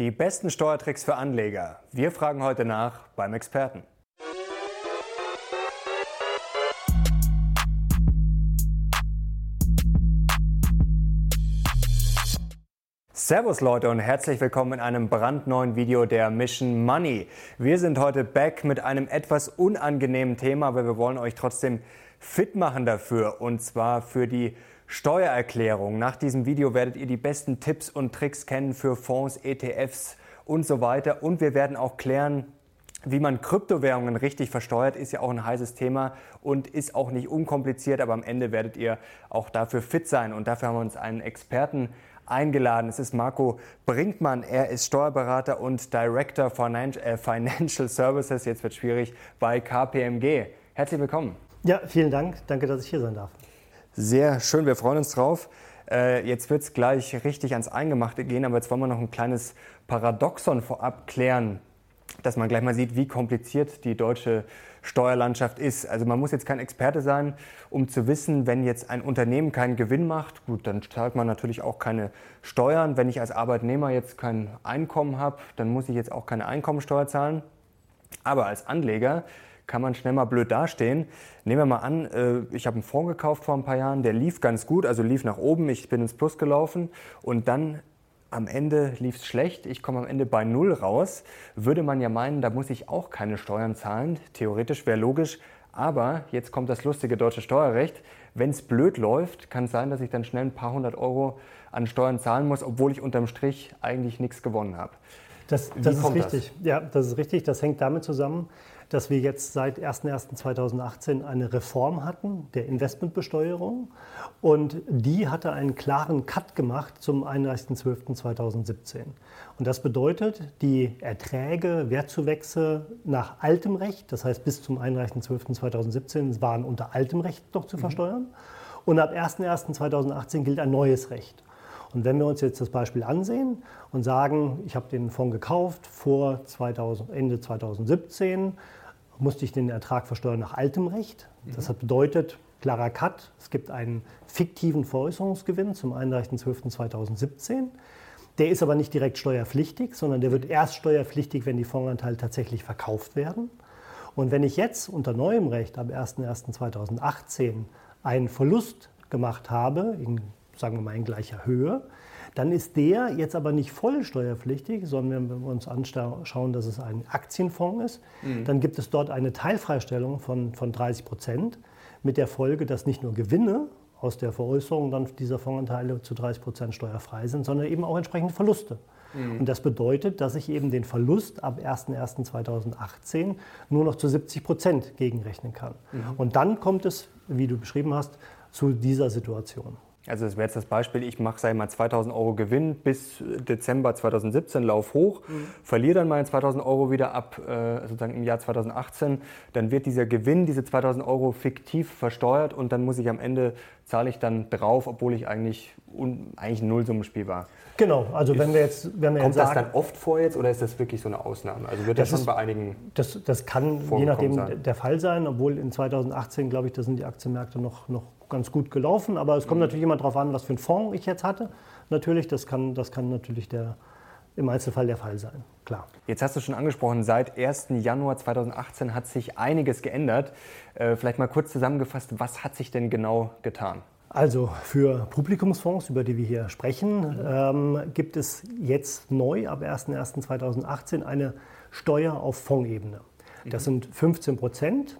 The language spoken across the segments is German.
Die besten Steuertricks für Anleger. Wir fragen heute nach beim Experten. Servus Leute und herzlich willkommen in einem brandneuen Video der Mission Money. Wir sind heute back mit einem etwas unangenehmen Thema, aber wir wollen euch trotzdem fit machen dafür und zwar für die Steuererklärung. Nach diesem Video werdet ihr die besten Tipps und Tricks kennen für Fonds, ETFs und so weiter. Und wir werden auch klären, wie man Kryptowährungen richtig versteuert, ist ja auch ein heißes Thema und ist auch nicht unkompliziert, aber am Ende werdet ihr auch dafür fit sein. Und dafür haben wir uns einen Experten eingeladen. Es ist Marco Brinkmann. Er ist Steuerberater und Director äh, Financial Services, jetzt wird schwierig, bei KPMG. Herzlich willkommen. Ja, vielen Dank. Danke, dass ich hier sein darf. Sehr schön, wir freuen uns drauf. Äh, jetzt wird es gleich richtig ans Eingemachte gehen, aber jetzt wollen wir noch ein kleines Paradoxon vorab klären, dass man gleich mal sieht, wie kompliziert die deutsche Steuerlandschaft ist. Also man muss jetzt kein Experte sein, um zu wissen, wenn jetzt ein Unternehmen keinen Gewinn macht, gut, dann zahlt man natürlich auch keine Steuern. Wenn ich als Arbeitnehmer jetzt kein Einkommen habe, dann muss ich jetzt auch keine Einkommensteuer zahlen. Aber als Anleger kann man schnell mal blöd dastehen. Nehmen wir mal an, äh, ich habe einen Fonds gekauft vor ein paar Jahren, der lief ganz gut, also lief nach oben, ich bin ins Plus gelaufen und dann am Ende lief es schlecht, ich komme am Ende bei Null raus, würde man ja meinen, da muss ich auch keine Steuern zahlen. Theoretisch wäre logisch, aber jetzt kommt das lustige deutsche Steuerrecht. Wenn es blöd läuft, kann es sein, dass ich dann schnell ein paar hundert Euro an Steuern zahlen muss, obwohl ich unterm Strich eigentlich nichts gewonnen habe. Das, das ist richtig. Das? Ja, das ist richtig. Das hängt damit zusammen, dass wir jetzt seit 01.01.2018 eine Reform hatten der Investmentbesteuerung und die hatte einen klaren Cut gemacht zum 31.12.2017. Und das bedeutet, die Erträge, Wertzuwächse nach altem Recht, das heißt bis zum 31.12.2017 waren unter altem Recht noch zu mhm. versteuern. Mhm. Und ab 01.01.2018 gilt ein neues Recht. Und wenn wir uns jetzt das Beispiel ansehen und sagen, ich habe den Fonds gekauft vor 2000, Ende 2017 musste ich den Ertrag versteuern nach altem Recht. Das hat bedeutet, klarer Cut, es gibt einen fiktiven Veräußerungsgewinn zum 31.12.2017. Der ist aber nicht direkt steuerpflichtig, sondern der wird erst steuerpflichtig, wenn die Fondsanteile tatsächlich verkauft werden. Und wenn ich jetzt unter neuem Recht ab 1.1.2018 einen Verlust gemacht habe, in, sagen wir mal in gleicher Höhe, dann ist der jetzt aber nicht voll steuerpflichtig, sondern wenn wir uns anschauen, dass es ein Aktienfonds ist, mhm. dann gibt es dort eine Teilfreistellung von, von 30 Prozent mit der Folge, dass nicht nur Gewinne aus der Veräußerung dann dieser Fondsanteile zu 30 Prozent steuerfrei sind, sondern eben auch entsprechende Verluste. Mhm. Und das bedeutet, dass ich eben den Verlust ab 01.01.2018 nur noch zu 70 Prozent gegenrechnen kann. Mhm. Und dann kommt es, wie du beschrieben hast, zu dieser Situation. Also das wäre jetzt das Beispiel, ich mache, sage mal, 2000 Euro Gewinn bis Dezember 2017, lauf hoch, mhm. verliere dann meine 2000 Euro wieder ab äh, sozusagen im Jahr 2018, dann wird dieser Gewinn, diese 2000 Euro fiktiv versteuert und dann muss ich am Ende, zahle ich dann drauf, obwohl ich eigentlich, un, eigentlich ein Nullsummenspiel war. Genau, also wenn wir jetzt, wenn wir kommt jetzt sagen, das dann oft vor jetzt oder ist das wirklich so eine Ausnahme? Also wird das, das schon ist, bei einigen Das, das kann je nachdem sein. der Fall sein, obwohl in 2018, glaube ich, da sind die Aktienmärkte noch, noch ganz gut gelaufen. Aber es kommt mhm. natürlich immer darauf an, was für einen Fonds ich jetzt hatte. Natürlich, das kann, das kann natürlich der, im Einzelfall der Fall sein, klar. Jetzt hast du schon angesprochen, seit 1. Januar 2018 hat sich einiges geändert. Äh, vielleicht mal kurz zusammengefasst, was hat sich denn genau getan? Also für Publikumsfonds, über die wir hier sprechen, ähm, gibt es jetzt neu ab 01.01.2018 eine Steuer auf Fondsebene. Das mhm. sind 15 Prozent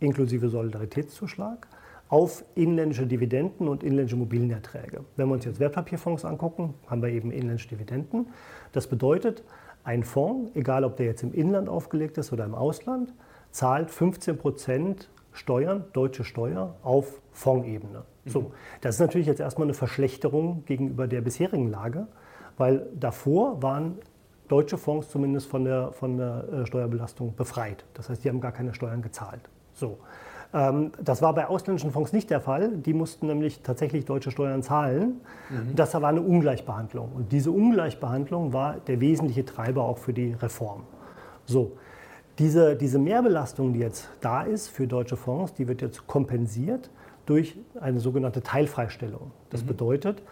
inklusive Solidaritätszuschlag auf inländische Dividenden und inländische Immobilienerträge. Wenn wir uns jetzt Wertpapierfonds angucken, haben wir eben inländische Dividenden. Das bedeutet, ein Fonds, egal ob der jetzt im Inland aufgelegt ist oder im Ausland, zahlt 15 Prozent Steuern, deutsche Steuer, auf Fondsebene. Mhm. So, das ist natürlich jetzt erstmal eine Verschlechterung gegenüber der bisherigen Lage, weil davor waren deutsche Fonds zumindest von der, von der äh, Steuerbelastung befreit. Das heißt, die haben gar keine Steuern gezahlt. So. Ähm, das war bei ausländischen Fonds nicht der Fall. Die mussten nämlich tatsächlich deutsche Steuern zahlen. Mhm. Das war eine Ungleichbehandlung. Und diese Ungleichbehandlung war der wesentliche Treiber auch für die Reform. So, diese, diese Mehrbelastung, die jetzt da ist für deutsche Fonds, die wird jetzt kompensiert durch eine sogenannte Teilfreistellung. Das mhm. bedeutet,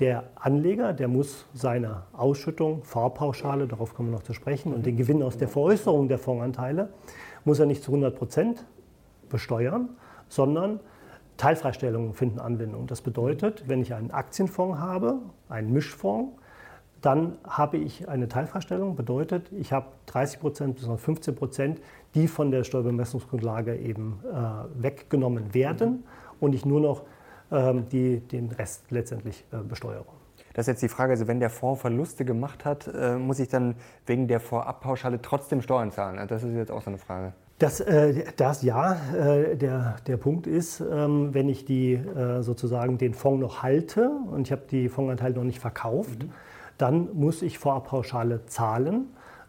Der Anleger, der muss seine Ausschüttung, Fahrpauschale, darauf kommen wir noch zu sprechen, und den Gewinn aus der Veräußerung der Fondsanteile, muss er nicht zu 100 Prozent besteuern, sondern Teilfreistellungen finden Anwendung. Das bedeutet, wenn ich einen Aktienfonds habe, einen Mischfonds, dann habe ich eine Teilfreistellung, bedeutet, ich habe 30 Prozent bis 15 Prozent, die von der Steuerbemessungsgrundlage eben äh, weggenommen werden und ich nur noch ähm, die, den Rest letztendlich äh, besteuere. Das ist jetzt die Frage, also wenn der Fonds Verluste gemacht hat, äh, muss ich dann wegen der Vorabpauschale trotzdem Steuern zahlen? Das ist jetzt auch so eine Frage. Das, äh, das ja, äh, der, der Punkt ist, ähm, wenn ich die, äh, sozusagen den Fonds noch halte und ich habe die Fondsanteile noch nicht verkauft, mhm. dann muss ich Vorabpauschale zahlen.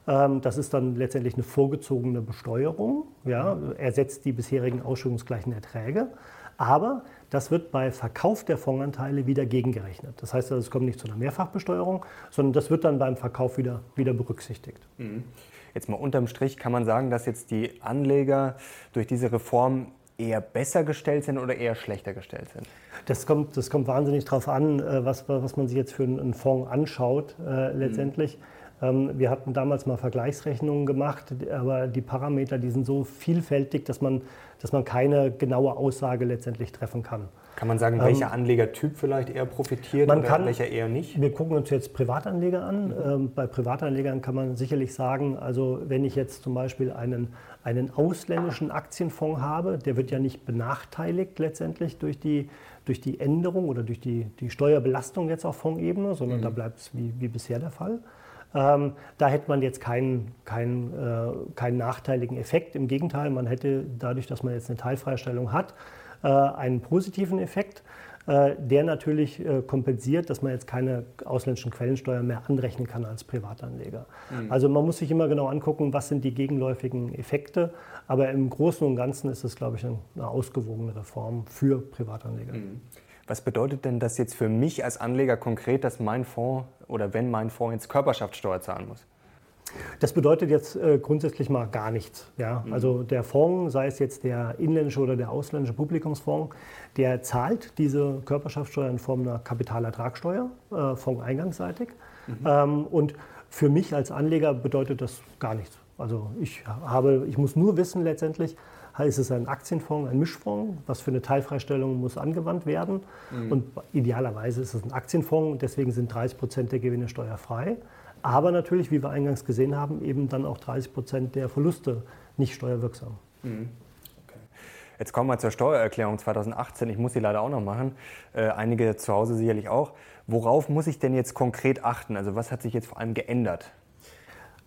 Ähm, das ist dann letztendlich eine vorgezogene Besteuerung, ja, ersetzt die bisherigen ausschüttungsgleichen Erträge. Aber das wird bei Verkauf der Fondsanteile wieder gegengerechnet. Das heißt, also, es kommt nicht zu einer Mehrfachbesteuerung, sondern das wird dann beim Verkauf wieder, wieder berücksichtigt. Mhm. Jetzt mal unterm Strich kann man sagen, dass jetzt die Anleger durch diese Reform eher besser gestellt sind oder eher schlechter gestellt sind? Das kommt, das kommt wahnsinnig darauf an, äh, was, was man sich jetzt für einen Fonds anschaut äh, letztendlich. Mhm. Ähm, wir hatten damals mal Vergleichsrechnungen gemacht, aber die Parameter, die sind so vielfältig, dass man, dass man keine genaue Aussage letztendlich treffen kann. Kann man sagen, welcher ähm, Anlegertyp vielleicht eher profitiert oder kann, welcher eher nicht? Wir gucken uns jetzt Privatanleger an. Mhm. Ähm, bei Privatanlegern kann man sicherlich sagen, also wenn ich jetzt zum Beispiel einen, einen ausländischen Aktienfonds habe, der wird ja nicht benachteiligt letztendlich durch die, durch die Änderung oder durch die, die Steuerbelastung jetzt auf Fondsebene, sondern mhm. da bleibt es wie, wie bisher der Fall. Ähm, da hätte man jetzt keinen, keinen, äh, keinen nachteiligen Effekt. Im Gegenteil, man hätte dadurch, dass man jetzt eine Teilfreistellung hat, einen positiven Effekt, äh, der natürlich äh, kompensiert, dass man jetzt keine ausländischen Quellensteuern mehr anrechnen kann als Privatanleger. Mhm. Also man muss sich immer genau angucken, was sind die gegenläufigen Effekte. Aber im Großen und Ganzen ist es, glaube ich, eine ausgewogene Reform für Privatanleger. Mhm. Was bedeutet denn das jetzt für mich als Anleger konkret, dass mein Fonds oder wenn mein Fonds jetzt Körperschaftssteuer zahlen muss? Das bedeutet jetzt äh, grundsätzlich mal gar nichts. Ja? Mhm. Also der Fonds, sei es jetzt der inländische oder der ausländische Publikumsfonds, der zahlt diese Körperschaftssteuer in Form einer Kapitalertragssteuer, äh, fondseingangsseitig. Mhm. Ähm, und für mich als Anleger bedeutet das gar nichts. Also ich, habe, ich muss nur wissen letztendlich, ist es ein Aktienfonds, ein Mischfonds, was für eine Teilfreistellung muss angewandt werden. Mhm. Und idealerweise ist es ein Aktienfonds, deswegen sind 30 Prozent der Gewinne steuerfrei. Aber natürlich, wie wir eingangs gesehen haben, eben dann auch 30 Prozent der Verluste nicht steuerwirksam. Mhm. Jetzt kommen wir zur Steuererklärung 2018. Ich muss sie leider auch noch machen. Äh, einige zu Hause sicherlich auch. Worauf muss ich denn jetzt konkret achten? Also was hat sich jetzt vor allem geändert?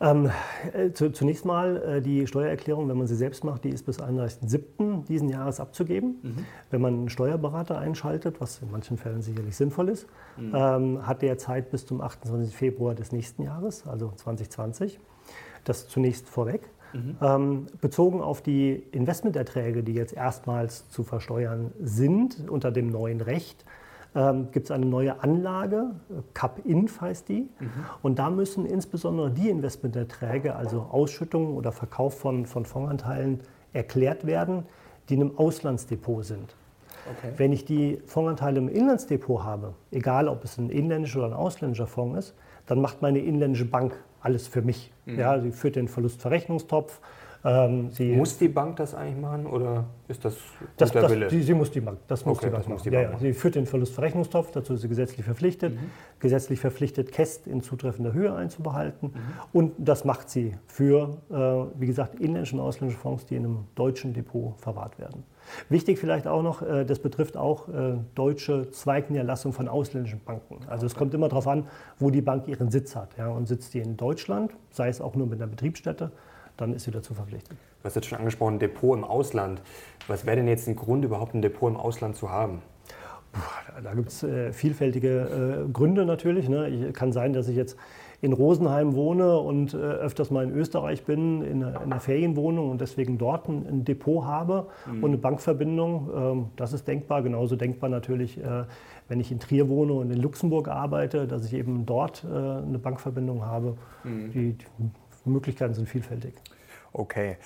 Ähm, äh, zunächst mal äh, die Steuererklärung, wenn man sie selbst macht, die ist bis 31.07. diesen Jahres abzugeben. Mhm. Wenn man einen Steuerberater einschaltet, was in manchen Fällen sicherlich sinnvoll ist, mhm. ähm, hat der Zeit bis zum 28. Februar des nächsten Jahres, also 2020. Das zunächst vorweg. Mhm. Ähm, bezogen auf die Investmenterträge, die jetzt erstmals zu versteuern sind unter dem neuen Recht, ähm, gibt es eine neue Anlage, CAP-INF heißt die. Mhm. Und da müssen insbesondere die Investmenterträge, also Ausschüttungen oder Verkauf von, von Fondsanteilen, erklärt werden, die in einem Auslandsdepot sind. Okay. Wenn ich die Fondsanteile im Inlandsdepot habe, egal ob es ein inländischer oder ein ausländischer Fonds ist, dann macht meine inländische Bank alles für mich. Mhm. Ja, sie führt den Verlustverrechnungstopf, ähm, muss die Bank das eigentlich machen oder ist das, das der das, Wille? Die, sie muss die Bank, das muss okay, die Bank machen. Die Bank ja, ja. Sie führt den Verlustverrechnungstopf, dazu ist sie gesetzlich verpflichtet. Mhm. Gesetzlich verpflichtet, Käst in zutreffender Höhe einzubehalten. Mhm. Und das macht sie für, äh, wie gesagt, inländische und ausländische Fonds, die in einem deutschen Depot verwahrt werden. Wichtig vielleicht auch noch, äh, das betrifft auch äh, deutsche Zweigniederlassung von ausländischen Banken. Also es kommt immer darauf an, wo die Bank ihren Sitz hat. Ja, und sitzt die in Deutschland, sei es auch nur mit einer Betriebsstätte, dann ist sie dazu verpflichtet. Du hast jetzt schon angesprochen, Depot im Ausland. Was wäre denn jetzt ein Grund, überhaupt ein Depot im Ausland zu haben? Da gibt es äh, vielfältige äh, Gründe natürlich. Ne? Ich, kann sein, dass ich jetzt in Rosenheim wohne und äh, öfters mal in Österreich bin, in einer, in einer Ferienwohnung und deswegen dort ein, ein Depot habe mhm. und eine Bankverbindung. Ähm, das ist denkbar. Genauso denkbar natürlich, äh, wenn ich in Trier wohne und in Luxemburg arbeite, dass ich eben dort äh, eine Bankverbindung habe. Mhm. Die, die Möglichkeiten sind vielfältig. Okay.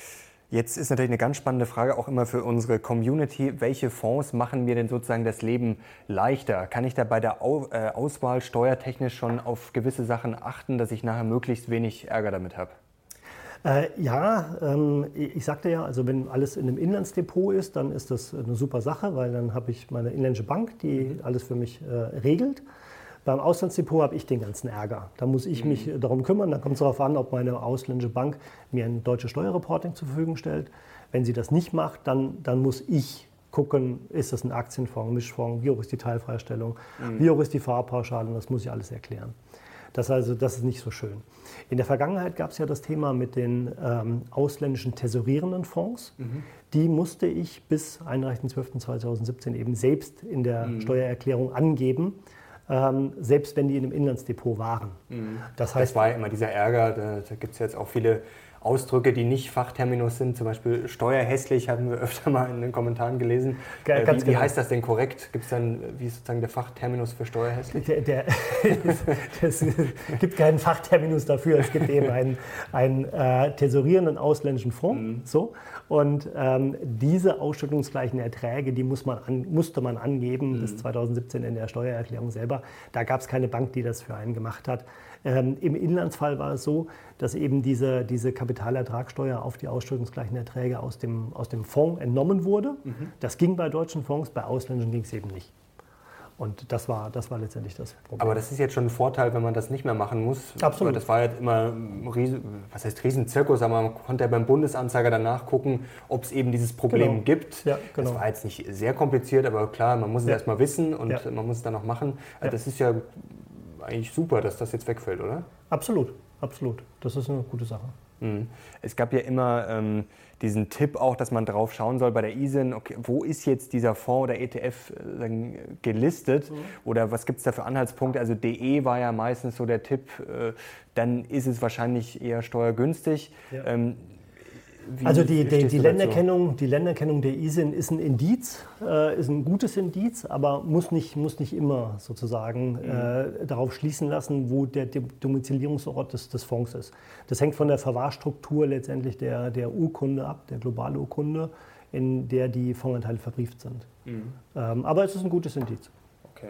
Jetzt ist natürlich eine ganz spannende Frage auch immer für unsere Community. Welche Fonds machen mir denn sozusagen das Leben leichter? Kann ich da bei der äh, Auswahl steuertechnisch schon auf gewisse Sachen achten, dass ich nachher möglichst wenig Ärger damit habe? Äh, ja, ähm, ich sagte ja, also wenn alles in einem Inlandsdepot ist, dann ist das eine super Sache, weil dann habe ich meine inländische Bank, die mhm. alles für mich äh, regelt. Beim Auslandsdepot habe ich den ganzen Ärger. Da muss ich mich mhm. darum kümmern. Da kommt es darauf an, ob meine ausländische Bank mir ein deutsches Steuerreporting zur Verfügung stellt. Wenn sie das nicht macht, dann, dann muss ich gucken, ist das ein Aktienfonds, Mischfonds, wie hoch ist die Teilfreistellung, mhm. wie hoch ist die Fahrpauschale und das muss ich alles erklären. Das, also, das ist nicht so schön. In der Vergangenheit gab es ja das Thema mit den ähm, ausländischen tesorierenden Fonds. Mhm. Die musste ich bis 31.12.2017 eben selbst in der mhm. Steuererklärung angeben ähm, selbst wenn die in einem Inlandsdepot waren. Mhm. Das, heißt, das war ja immer dieser Ärger, da, da gibt es jetzt auch viele Ausdrücke, die nicht Fachterminus sind, zum Beispiel steuerhässlich, haben wir öfter mal in den Kommentaren gelesen. Äh, wie, genau. wie, heißt das denn korrekt? Gibt es dann, wie ist sozusagen der Fachterminus für steuerhässlich? Der, der, es gibt keinen Fachterminus dafür. Es gibt eben einen, einen äh, tesorierenden ausländischen Fonds. Mhm. So. Und ähm, diese ausschüttungsgleichen Erträge, die muss man an, musste man angeben mhm. bis 2017 in der Steuererklärung selber. Da gab es keine Bank, die das für einen gemacht hat. Ähm, Im Inlandsfall war es so, dass eben diese, diese Kapitalertragssteuer auf die ausschüttungsgleichen Erträge aus dem, aus dem Fonds entnommen wurde. Mhm. Das ging bei deutschen Fonds, bei ausländischen ging es eben nicht. Und das war, das war letztendlich das Problem. Aber das ist jetzt schon ein Vorteil, wenn man das nicht mehr machen muss. Absolut. Das war jetzt immer ein Riesen, was heißt Riesenzirkus, aber man konnte ja beim Bundesanzeiger danach gucken, ob es eben dieses Problem genau. gibt. Ja, genau. Das war jetzt nicht sehr kompliziert, aber klar, man muss es ja. erstmal wissen und ja. man muss es dann auch machen. Ja. Das ist ja eigentlich super, dass das jetzt wegfällt, oder? Absolut, absolut. Das ist eine gute Sache. Mhm. Es gab ja immer ähm, diesen Tipp auch, dass man drauf schauen soll bei der ISIN, okay, wo ist jetzt dieser Fonds oder ETF äh, gelistet mhm. oder was gibt es da für Anhaltspunkte? Also DE war ja meistens so der Tipp, äh, dann ist es wahrscheinlich eher steuergünstig. Ja. Ähm, wie also die, die, die Länderkennung, die Länderkennung der ISIN ist ein Indiz, äh, ist ein gutes Indiz, aber muss nicht, muss nicht immer sozusagen mhm. äh, darauf schließen lassen, wo der Domizilierungsort des, des Fonds ist. Das hängt von der Verwahrstruktur letztendlich der, der Urkunde ab, der globalen Urkunde, in der die Fondsanteile verbrieft sind. Mhm. Ähm, aber es ist ein gutes Indiz. Okay.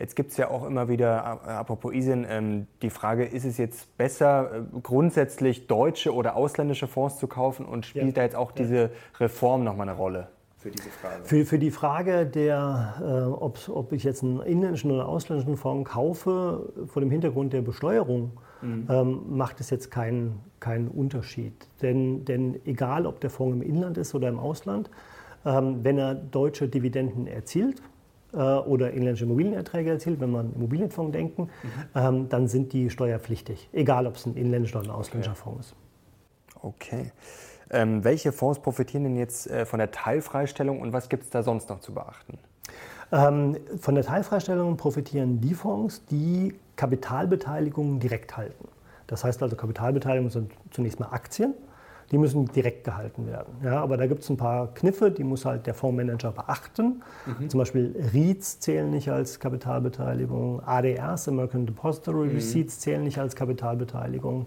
Jetzt gibt es ja auch immer wieder, apropos ISIN, ähm, die Frage, ist es jetzt besser, äh, grundsätzlich deutsche oder ausländische Fonds zu kaufen und spielt ja. da jetzt auch diese Reform nochmal eine Rolle? Für diese Frage? Für, für die Frage, der, äh, ob, ob ich jetzt einen inländischen oder ausländischen Fonds kaufe, vor dem Hintergrund der Besteuerung, mhm. ähm, macht es jetzt keinen, keinen Unterschied. Denn, denn egal, ob der Fonds im Inland ist oder im Ausland, ähm, wenn er deutsche Dividenden erzielt, oder inländische Immobilienerträge erzielt, wenn wir an Immobilienfonds denken, mhm. ähm, dann sind die steuerpflichtig, egal ob es ein inländischer oder ein ausländischer okay. Fonds ist. Okay. Ähm, welche Fonds profitieren denn jetzt äh, von der Teilfreistellung und was gibt es da sonst noch zu beachten? Ähm, von der Teilfreistellung profitieren die Fonds, die Kapitalbeteiligungen direkt halten. Das heißt also, Kapitalbeteiligungen sind zunächst mal Aktien die müssen direkt gehalten werden. Ja, aber da gibt es ein paar Kniffe, die muss halt der Fondsmanager beachten. Mhm. Zum Beispiel REITs zählen nicht als Kapitalbeteiligung, ADRs, American Depository mhm. Receipts, zählen nicht als Kapitalbeteiligung.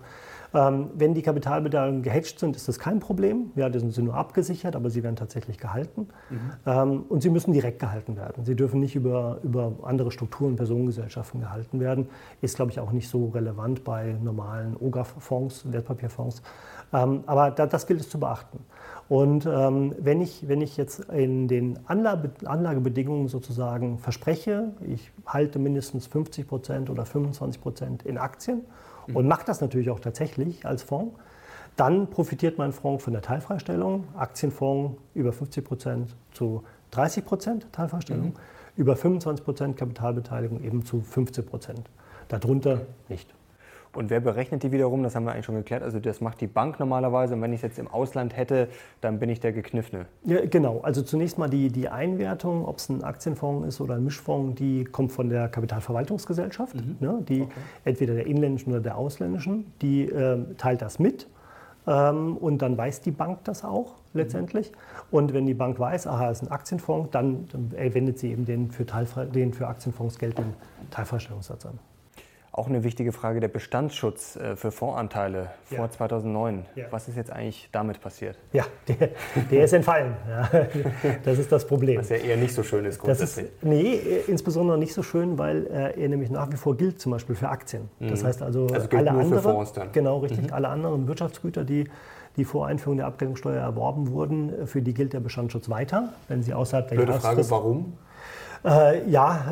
Ähm, wenn die Kapitalbeteiligungen gehatcht sind, ist das kein Problem. Ja, die sind nur abgesichert, aber sie werden tatsächlich gehalten. Mhm. Ähm, und sie müssen direkt gehalten werden. Sie dürfen nicht über, über andere Strukturen, Personengesellschaften gehalten werden. Ist, glaube ich, auch nicht so relevant bei normalen OGAF-Fonds, Wertpapierfonds. Ähm, aber da, das gilt es zu beachten. Und ähm, wenn, ich, wenn ich jetzt in den Anlage, Anlagebedingungen sozusagen verspreche, ich halte mindestens 50 Prozent oder 25 Prozent in Aktien mhm. und mache das natürlich auch tatsächlich als Fonds, dann profitiert mein Fonds von der Teilfreistellung. Aktienfonds über 50 Prozent zu 30 Prozent Teilfreistellung, mhm. über 25 Prozent Kapitalbeteiligung eben zu 15 Prozent. Darunter nicht. Und wer berechnet die wiederum? Das haben wir eigentlich schon geklärt. Also das macht die Bank normalerweise. Und wenn ich es jetzt im Ausland hätte, dann bin ich der Gekniffene. Ja, genau. Also zunächst mal die, die Einwertung, ob es ein Aktienfonds ist oder ein Mischfonds, die kommt von der Kapitalverwaltungsgesellschaft, mhm. ne, die okay. entweder der inländischen oder der ausländischen. Die äh, teilt das mit. Ähm, und dann weiß die Bank das auch letztendlich. Mhm. Und wenn die Bank weiß, aha, es ist ein Aktienfonds, dann, dann wendet sie eben den für, Teilfre den für Aktienfonds geltenden Teilfreistellungssatz an. Auch eine wichtige Frage der Bestandsschutz äh, für Fondsanteile ja. vor 2009. Ja. Was ist jetzt eigentlich damit passiert? Ja, der, der ist entfallen. Ja, das ist das Problem. Was ja eher nicht so schön ist grundsätzlich. Das ist, nee, insbesondere nicht so schön, weil äh, er nämlich nach wie vor gilt, zum Beispiel für Aktien. Das mhm. heißt also, also alle anderen, genau richtig, mhm. alle anderen Wirtschaftsgüter, die die vor Einführung der Abgeltungssteuer erworben wurden, für die gilt der Bestandsschutz weiter, wenn sie außerhalb der Blöde Frage, warum? Äh, ja,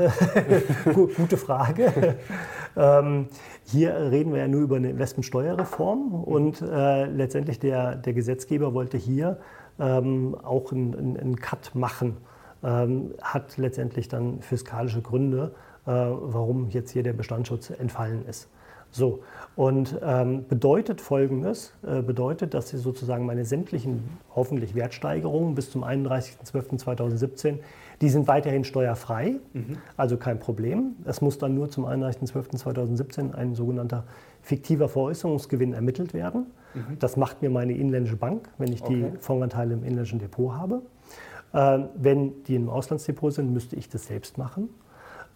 gute Frage. ähm, hier reden wir ja nur über eine Investmentsteuerreform und äh, letztendlich der, der Gesetzgeber wollte hier ähm, auch einen, einen Cut machen, ähm, hat letztendlich dann fiskalische Gründe, äh, warum jetzt hier der Bestandsschutz entfallen ist. So, und ähm, bedeutet Folgendes, äh, bedeutet, dass Sie sozusagen meine sämtlichen hoffentlich Wertsteigerungen bis zum 31.12.2017 die sind weiterhin steuerfrei, mhm. also kein Problem. Es muss dann nur zum 31.12.2017 ein sogenannter fiktiver Veräußerungsgewinn ermittelt werden. Mhm. Das macht mir meine inländische Bank, wenn ich okay. die Fondsanteile im inländischen Depot habe. Äh, wenn die im Auslandsdepot sind, müsste ich das selbst machen.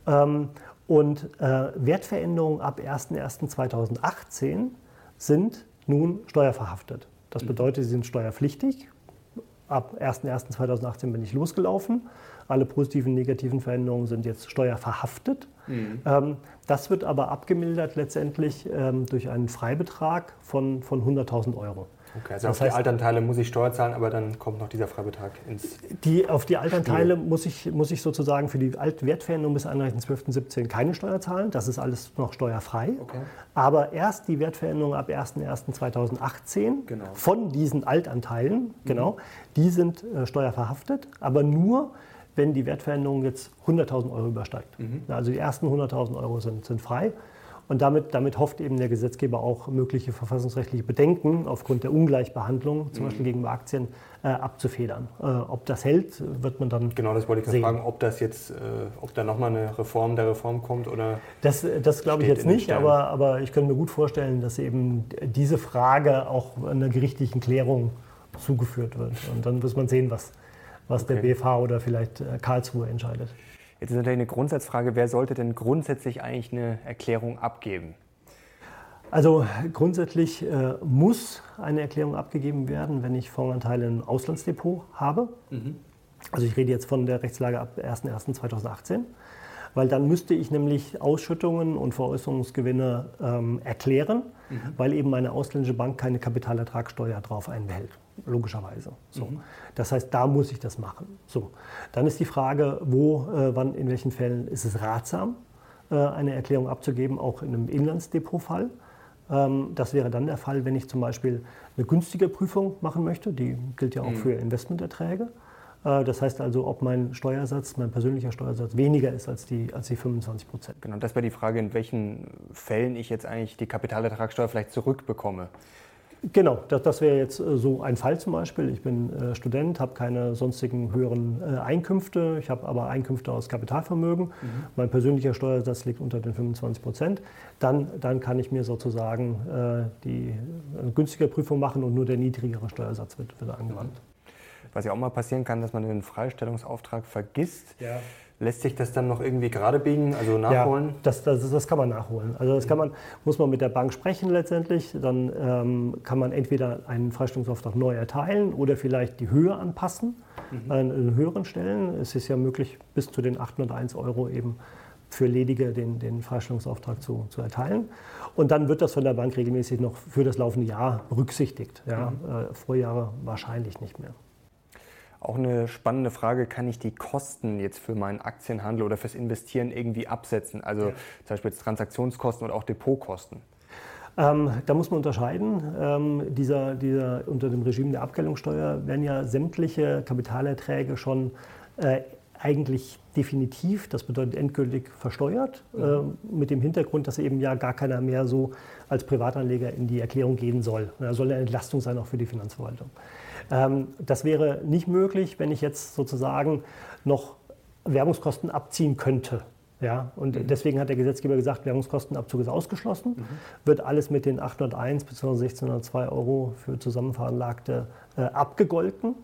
Ähm, und äh, Wertveränderungen ab 01.01.2018 sind nun steuerverhaftet. Das mhm. bedeutet, sie sind steuerpflichtig. Ab 01.01.2018 bin ich losgelaufen. Alle positiven und negativen Veränderungen sind jetzt steuerverhaftet. Mhm. Ähm, das wird aber abgemildert letztendlich ähm, durch einen Freibetrag von, von 100.000 Euro. Okay, also das auf heißt, die Altanteile muss ich Steuer zahlen, aber dann kommt noch dieser Freibetrag ins die, Auf die Altanteile muss ich, muss ich sozusagen für die Altwertveränderung bis 31.12.17 keine Steuer zahlen. Das ist alles noch steuerfrei. Okay. Aber erst die Wertveränderung ab 1.1.2018 genau. von diesen Altanteilen, mhm. genau, die sind äh, steuerverhaftet, aber nur wenn die Wertveränderung jetzt 100.000 Euro übersteigt. Mhm. Also die ersten 100.000 Euro sind, sind frei. Und damit, damit hofft eben der Gesetzgeber auch mögliche verfassungsrechtliche Bedenken aufgrund der Ungleichbehandlung, zum mhm. Beispiel gegenüber Aktien, äh, abzufedern. Äh, ob das hält, wird man dann. Genau, das wollte ich sehen. fragen, ob das jetzt, äh, ob da nochmal eine Reform der Reform kommt oder. Das, das glaube ich jetzt nicht, aber, aber ich könnte mir gut vorstellen, dass eben diese Frage auch einer gerichtlichen Klärung zugeführt wird. Und dann muss man sehen, was, was okay. der BFH oder vielleicht äh, Karlsruhe entscheidet. Jetzt ist natürlich eine Grundsatzfrage, wer sollte denn grundsätzlich eigentlich eine Erklärung abgeben? Also grundsätzlich äh, muss eine Erklärung abgegeben werden, wenn ich Fondsanteile im Auslandsdepot habe. Mhm. Also ich rede jetzt von der Rechtslage ab 01.01.2018, weil dann müsste ich nämlich Ausschüttungen und Veräußerungsgewinne ähm, erklären, mhm. weil eben meine ausländische Bank keine Kapitalertragssteuer drauf einbehält logischerweise. So. Mhm. Das heißt, da muss ich das machen. So. Dann ist die Frage, wo, äh, wann, in welchen Fällen ist es ratsam, äh, eine Erklärung abzugeben, auch in einem Inlandsdepotfall. Ähm, das wäre dann der Fall, wenn ich zum Beispiel eine günstige Prüfung machen möchte. Die gilt ja auch mhm. für Investmenterträge. Äh, das heißt also, ob mein Steuersatz, mein persönlicher Steuersatz weniger ist als die, als die 25 Prozent. Genau, das wäre die Frage, in welchen Fällen ich jetzt eigentlich die Kapitalertragssteuer vielleicht zurückbekomme. Genau, das, das wäre jetzt äh, so ein Fall zum Beispiel. Ich bin äh, Student, habe keine sonstigen höheren äh, Einkünfte, ich habe aber Einkünfte aus Kapitalvermögen. Mhm. Mein persönlicher Steuersatz liegt unter den 25 Prozent. Dann, dann kann ich mir sozusagen äh, die äh, günstige Prüfung machen und nur der niedrigere Steuersatz wird, wird angewandt. Was ja auch mal passieren kann, dass man den Freistellungsauftrag vergisst. Ja. Lässt sich das dann noch irgendwie gerade biegen, also nachholen? Ja, das, das, das kann man nachholen. Also das kann man, muss man mit der Bank sprechen letztendlich. Dann ähm, kann man entweder einen Freistellungsauftrag neu erteilen oder vielleicht die Höhe anpassen mhm. an höheren Stellen. Es ist ja möglich, bis zu den 801 Euro eben für Ledige den, den Freistellungsauftrag zu, zu erteilen. Und dann wird das von der Bank regelmäßig noch für das laufende Jahr berücksichtigt. Ja, mhm. äh, Vorjahre wahrscheinlich nicht mehr. Auch eine spannende Frage, kann ich die Kosten jetzt für meinen Aktienhandel oder fürs Investieren irgendwie absetzen? Also ja. zum Beispiel jetzt Transaktionskosten oder auch Depotkosten. Ähm, da muss man unterscheiden. Ähm, dieser, dieser, unter dem Regime der Abgeltungssteuer werden ja sämtliche Kapitalerträge schon äh, eigentlich definitiv, das bedeutet endgültig versteuert, mhm. äh, mit dem Hintergrund, dass eben ja gar keiner mehr so als Privatanleger in die Erklärung gehen soll. Das soll eine Entlastung sein auch für die Finanzverwaltung. Ähm, das wäre nicht möglich, wenn ich jetzt sozusagen noch Werbungskosten abziehen könnte. Ja, und mhm. deswegen hat der Gesetzgeber gesagt, Werbungskostenabzug ist ausgeschlossen, mhm. wird alles mit den 801 bzw. 1602 Euro für Zusammenveranlagte äh, abgegolten.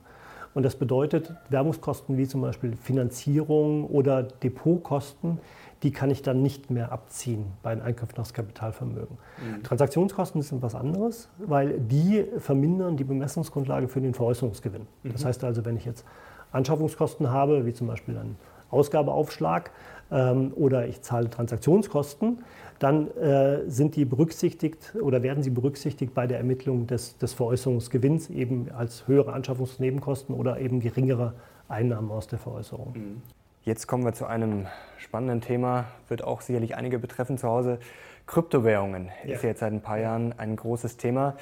Und das bedeutet, Werbungskosten wie zum Beispiel Finanzierung oder Depotkosten, die kann ich dann nicht mehr abziehen bei den Einkünften aus Kapitalvermögen. Mhm. Transaktionskosten sind was anderes, weil die vermindern die Bemessungsgrundlage für den Veräußerungsgewinn. Mhm. Das heißt also, wenn ich jetzt Anschaffungskosten habe, wie zum Beispiel einen Ausgabeaufschlag ähm, oder ich zahle Transaktionskosten, dann äh, sind die berücksichtigt oder werden sie berücksichtigt bei der Ermittlung des, des Veräußerungsgewinns eben als höhere Anschaffungsnebenkosten oder eben geringere Einnahmen aus der Veräußerung. Mhm. Jetzt kommen wir zu einem spannenden Thema, wird auch sicherlich einige betreffen zu Hause. Kryptowährungen ja. ist jetzt seit ein paar Jahren ein großes Thema.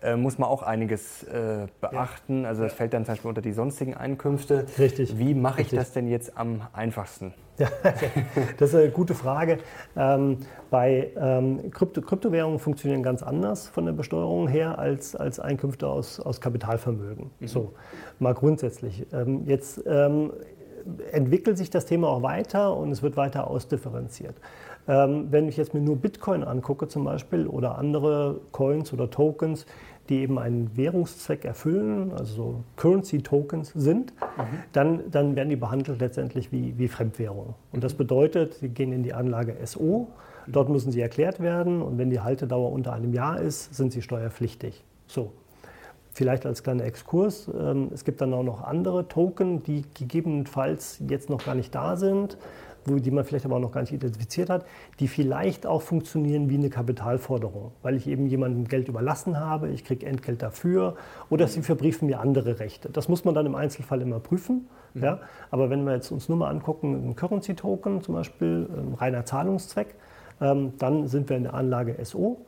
Äh, muss man auch einiges äh, beachten. Ja. Also das fällt dann zum Beispiel unter die sonstigen Einkünfte. Richtig. Wie mache ich Richtig. das denn jetzt am einfachsten? Ja, das ist eine gute Frage. Ähm, bei ähm, Krypto Kryptowährungen funktionieren ganz anders von der Besteuerung her als, als Einkünfte aus, aus Kapitalvermögen. Mhm. So, mal grundsätzlich. Ähm, jetzt ähm, entwickelt sich das Thema auch weiter und es wird weiter ausdifferenziert. Ähm, wenn ich jetzt mir nur Bitcoin angucke zum Beispiel oder andere Coins oder Tokens, die eben einen Währungszweck erfüllen, also Currency-Tokens sind, mhm. dann, dann werden die behandelt letztendlich wie, wie Fremdwährung. Und das bedeutet, sie gehen in die Anlage SO, dort müssen sie erklärt werden und wenn die Haltedauer unter einem Jahr ist, sind sie steuerpflichtig. So. Vielleicht als kleiner Exkurs, ähm, es gibt dann auch noch andere Token, die gegebenenfalls jetzt noch gar nicht da sind, die man vielleicht aber auch noch gar nicht identifiziert hat, die vielleicht auch funktionieren wie eine Kapitalforderung, weil ich eben jemandem Geld überlassen habe, ich kriege Entgelt dafür oder sie verbriefen mir andere Rechte. Das muss man dann im Einzelfall immer prüfen. Mhm. Ja? Aber wenn wir jetzt uns nur mal angucken, ein Currency-Token zum Beispiel, ein reiner Zahlungszweck, ähm, dann sind wir in der Anlage SO.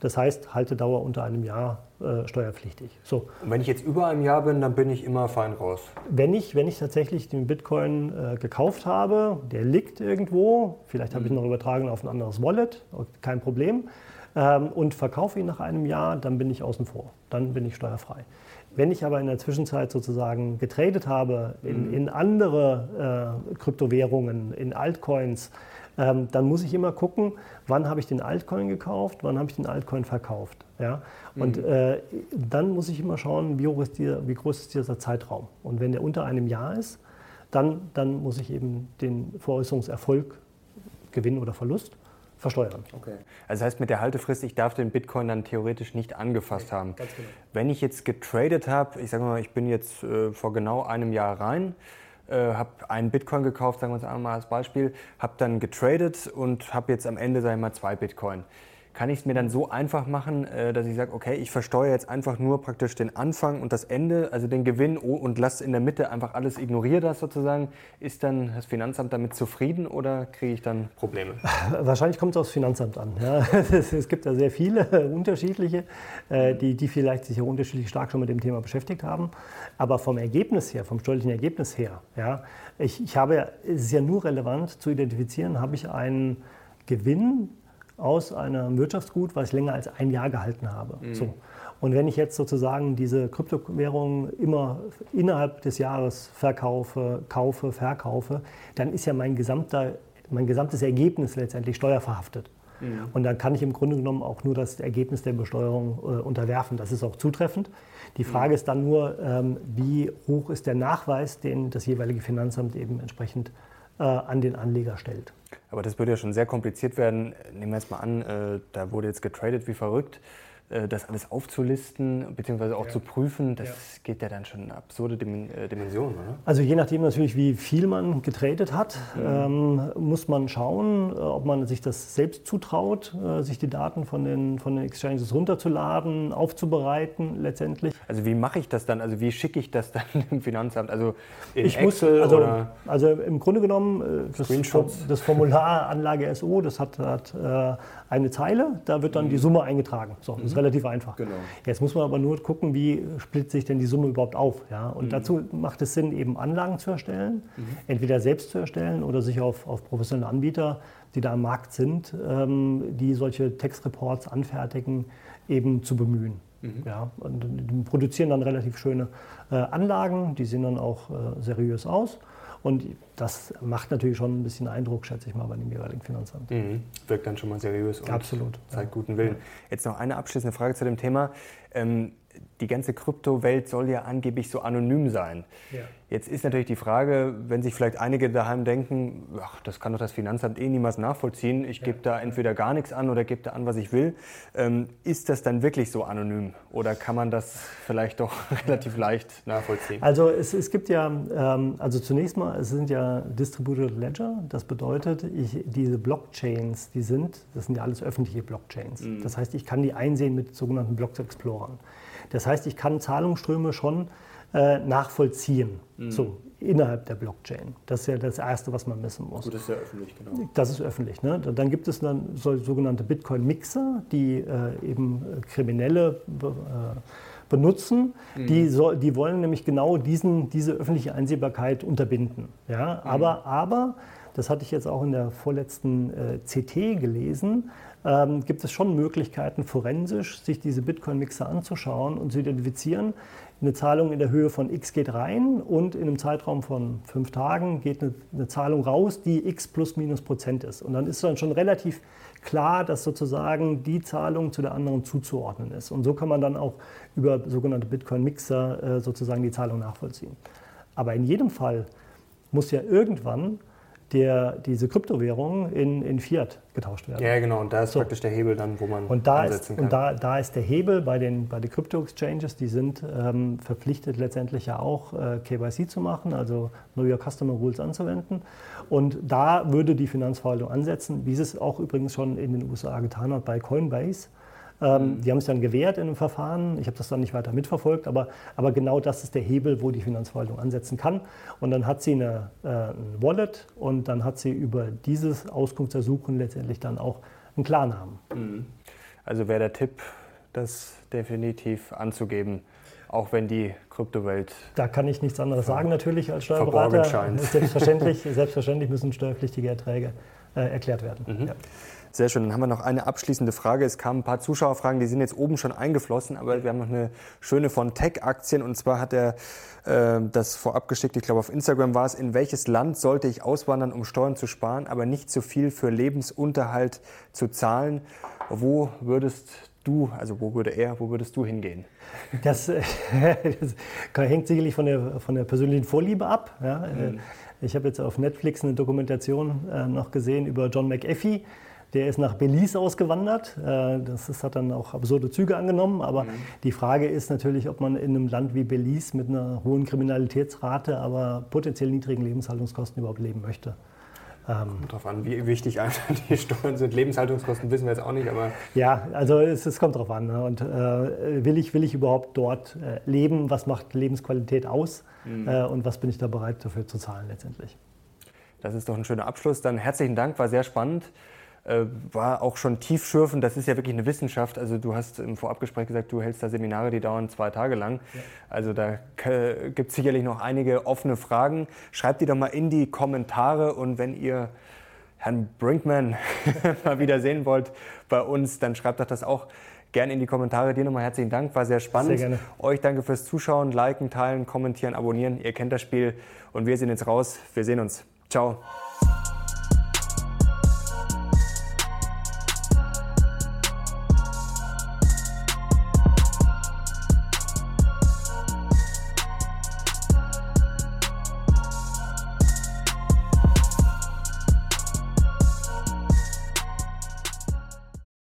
Das heißt, Haltedauer unter einem Jahr äh, steuerpflichtig. So. Und wenn ich jetzt über einem Jahr bin, dann bin ich immer fein raus. Wenn ich, wenn ich tatsächlich den Bitcoin äh, gekauft habe, der liegt irgendwo, vielleicht habe mhm. ich ihn noch übertragen auf ein anderes Wallet, kein Problem, ähm, und verkaufe ihn nach einem Jahr, dann bin ich außen vor. Dann bin ich steuerfrei. Wenn ich aber in der Zwischenzeit sozusagen getradet habe in, mhm. in andere äh, Kryptowährungen, in Altcoins, ähm, dann muss ich immer gucken, wann habe ich den Altcoin gekauft, wann habe ich den Altcoin verkauft. Ja? Und mhm. äh, dann muss ich immer schauen, wie, hoch ist die, wie groß ist dieser Zeitraum. Und wenn der unter einem Jahr ist, dann, dann muss ich eben den Veräußerungserfolg, Gewinn oder Verlust, versteuern. Okay. Also das heißt mit der Haltefrist, ich darf den Bitcoin dann theoretisch nicht angefasst haben. Ganz genau. Wenn ich jetzt getradet habe, ich sage mal, ich bin jetzt äh, vor genau einem Jahr rein, äh, habe einen Bitcoin gekauft, sagen wir uns einmal als Beispiel, habe dann getradet und habe jetzt am Ende, sagen wir mal, zwei Bitcoin kann ich es mir dann so einfach machen, äh, dass ich sage, okay, ich versteuere jetzt einfach nur praktisch den Anfang und das Ende, also den Gewinn und lasse in der Mitte einfach alles, ignoriere das sozusagen. Ist dann das Finanzamt damit zufrieden oder kriege ich dann Probleme? Wahrscheinlich kommt es aufs Finanzamt an. Ja. Es gibt da sehr viele unterschiedliche, äh, die, die vielleicht sich ja unterschiedlich stark schon mit dem Thema beschäftigt haben. Aber vom Ergebnis her, vom steuerlichen Ergebnis her, ja, ich, ich habe, es ist ja nur relevant zu identifizieren, habe ich einen Gewinn aus einem Wirtschaftsgut, was ich länger als ein Jahr gehalten habe. Mhm. So. Und wenn ich jetzt sozusagen diese Kryptowährung immer innerhalb des Jahres verkaufe, kaufe, verkaufe, dann ist ja mein, gesamter, mein gesamtes Ergebnis letztendlich steuerverhaftet. Mhm. Und dann kann ich im Grunde genommen auch nur das Ergebnis der Besteuerung äh, unterwerfen. Das ist auch zutreffend. Die Frage mhm. ist dann nur, ähm, wie hoch ist der Nachweis, den das jeweilige Finanzamt eben entsprechend äh, an den Anleger stellt. Aber das würde ja schon sehr kompliziert werden. Nehmen wir jetzt mal an, äh, da wurde jetzt getradet wie verrückt. Äh, das alles aufzulisten bzw. auch ja. zu prüfen, das ja. geht ja dann schon in absurde äh, Dimensionen, oder? Also je nachdem natürlich, wie viel man getradet hat, mhm. ähm, muss man schauen, äh, ob man sich das selbst zutraut, äh, sich die Daten von den, von den Exchanges runterzuladen, aufzubereiten letztendlich. Also wie mache ich das dann? Also wie schicke ich das dann dem Finanzamt? Also in ich Excel muss, also, oder? Also im Grunde genommen, das, das Formular Anlage SO, das hat, hat äh, eine Zeile, da wird dann mhm. die Summe eingetragen. So, das ist mhm. relativ einfach. Genau. Jetzt muss man aber nur gucken, wie splittet sich denn die Summe überhaupt auf. Ja? Und mhm. dazu macht es Sinn, eben Anlagen zu erstellen, mhm. entweder selbst zu erstellen oder sich auf, auf professionelle Anbieter, die da am Markt sind, ähm, die solche Textreports anfertigen, eben zu bemühen. Mhm. Ja, und die produzieren dann relativ schöne äh, Anlagen, die sehen dann auch äh, seriös aus. Und das macht natürlich schon ein bisschen Eindruck, schätze ich mal, bei dem jeweiligen Finanzamt. Mhm. Wirkt dann schon mal seriös und Absolut, zeigt guten Willen. Jetzt noch eine abschließende Frage zu dem Thema. Ähm, die ganze Kryptowelt soll ja angeblich so anonym sein. Ja. Jetzt ist natürlich die Frage, wenn sich vielleicht einige daheim denken, ach, das kann doch das Finanzamt eh niemals nachvollziehen, ich gebe da entweder gar nichts an oder gebe da an, was ich will. Ähm, ist das dann wirklich so anonym oder kann man das vielleicht doch relativ leicht nachvollziehen? Also es, es gibt ja, ähm, also zunächst mal, es sind ja Distributed Ledger, das bedeutet, ich, diese Blockchains, die sind, das sind ja alles öffentliche Blockchains. Mhm. Das heißt, ich kann die einsehen mit sogenannten Blocks Explorern. Das heißt, ich kann Zahlungsströme schon äh, nachvollziehen, mhm. so innerhalb der Blockchain. Das ist ja das Erste, was man messen muss. Gut, das ist ja öffentlich, genau. Das ist öffentlich. Ne? Dann gibt es dann so, sogenannte Bitcoin-Mixer, die äh, eben äh, Kriminelle äh, benutzen. Mhm. Die, so, die wollen nämlich genau diesen, diese öffentliche Einsehbarkeit unterbinden. Ja? Mhm. Aber, aber, das hatte ich jetzt auch in der vorletzten äh, CT gelesen, ähm, gibt es schon Möglichkeiten, forensisch sich diese Bitcoin-Mixer anzuschauen und zu identifizieren. Eine Zahlung in der Höhe von x geht rein und in einem Zeitraum von fünf Tagen geht eine, eine Zahlung raus, die x plus minus Prozent ist. Und dann ist dann schon relativ klar, dass sozusagen die Zahlung zu der anderen zuzuordnen ist. Und so kann man dann auch über sogenannte Bitcoin-Mixer äh, sozusagen die Zahlung nachvollziehen. Aber in jedem Fall muss ja irgendwann der, diese Kryptowährungen in, in Fiat getauscht werden. Ja, genau. Und da ist so. praktisch der Hebel dann, wo man und da ansetzen ist, kann. Und da, da ist der Hebel bei den, bei den Crypto-Exchanges, die sind ähm, verpflichtet letztendlich ja auch äh, KYC zu machen, also Know Your Customer Rules anzuwenden. Und da würde die Finanzverwaltung ansetzen, wie sie es auch übrigens schon in den USA getan hat bei Coinbase. Ähm, mhm. Die haben es dann gewährt in einem Verfahren. Ich habe das dann nicht weiter mitverfolgt, aber, aber genau das ist der Hebel, wo die Finanzverwaltung ansetzen kann. Und dann hat sie eine, äh, ein Wallet und dann hat sie über dieses Auskunftsersuchen letztendlich dann auch einen Klarnamen. Mhm. Also wäre der Tipp, das definitiv anzugeben, auch wenn die Kryptowelt. Da kann ich nichts anderes sagen, natürlich als Steuerberater. Selbstverständlich, selbstverständlich müssen steuerpflichtige Erträge äh, erklärt werden. Mhm. Ja. Sehr schön. Dann haben wir noch eine abschließende Frage. Es kamen ein paar Zuschauerfragen, die sind jetzt oben schon eingeflossen, aber wir haben noch eine schöne von Tech-Aktien. Und zwar hat er äh, das vorab geschickt, ich glaube auf Instagram war es, in welches Land sollte ich auswandern, um Steuern zu sparen, aber nicht zu viel für Lebensunterhalt zu zahlen? Wo würdest du, also wo würde er, wo würdest du hingehen? Das, das hängt sicherlich von der, von der persönlichen Vorliebe ab. Ja. Mhm. Ich habe jetzt auf Netflix eine Dokumentation äh, noch gesehen über John McAfee. Der ist nach Belize ausgewandert. Äh, das ist, hat dann auch absurde Züge angenommen. Aber mhm. die Frage ist natürlich, ob man in einem Land wie Belize mit einer hohen Kriminalitätsrate, aber potenziell niedrigen Lebenshaltungskosten überhaupt leben möchte. Ähm, kommt darauf an, wie wichtig die Steuern sind. Lebenshaltungskosten wissen wir jetzt auch nicht, aber. Ja, also es, es kommt darauf an. Ne? Und äh, will, ich, will ich überhaupt dort äh, leben? Was macht Lebensqualität aus? Mhm. Äh, und was bin ich da bereit dafür zu zahlen letztendlich? Das ist doch ein schöner Abschluss. Dann herzlichen Dank, war sehr spannend. Äh, war auch schon tiefschürfend. Das ist ja wirklich eine Wissenschaft. Also du hast im Vorabgespräch gesagt, du hältst da Seminare, die dauern zwei Tage lang. Ja. Also da gibt es sicherlich noch einige offene Fragen. Schreibt die doch mal in die Kommentare und wenn ihr Herrn Brinkman mal wieder sehen wollt bei uns, dann schreibt doch das auch gerne in die Kommentare. Dir nochmal herzlichen Dank, war sehr spannend. Sehr gerne. Euch danke fürs Zuschauen, liken, teilen, kommentieren, abonnieren. Ihr kennt das Spiel und wir sind jetzt raus. Wir sehen uns. Ciao.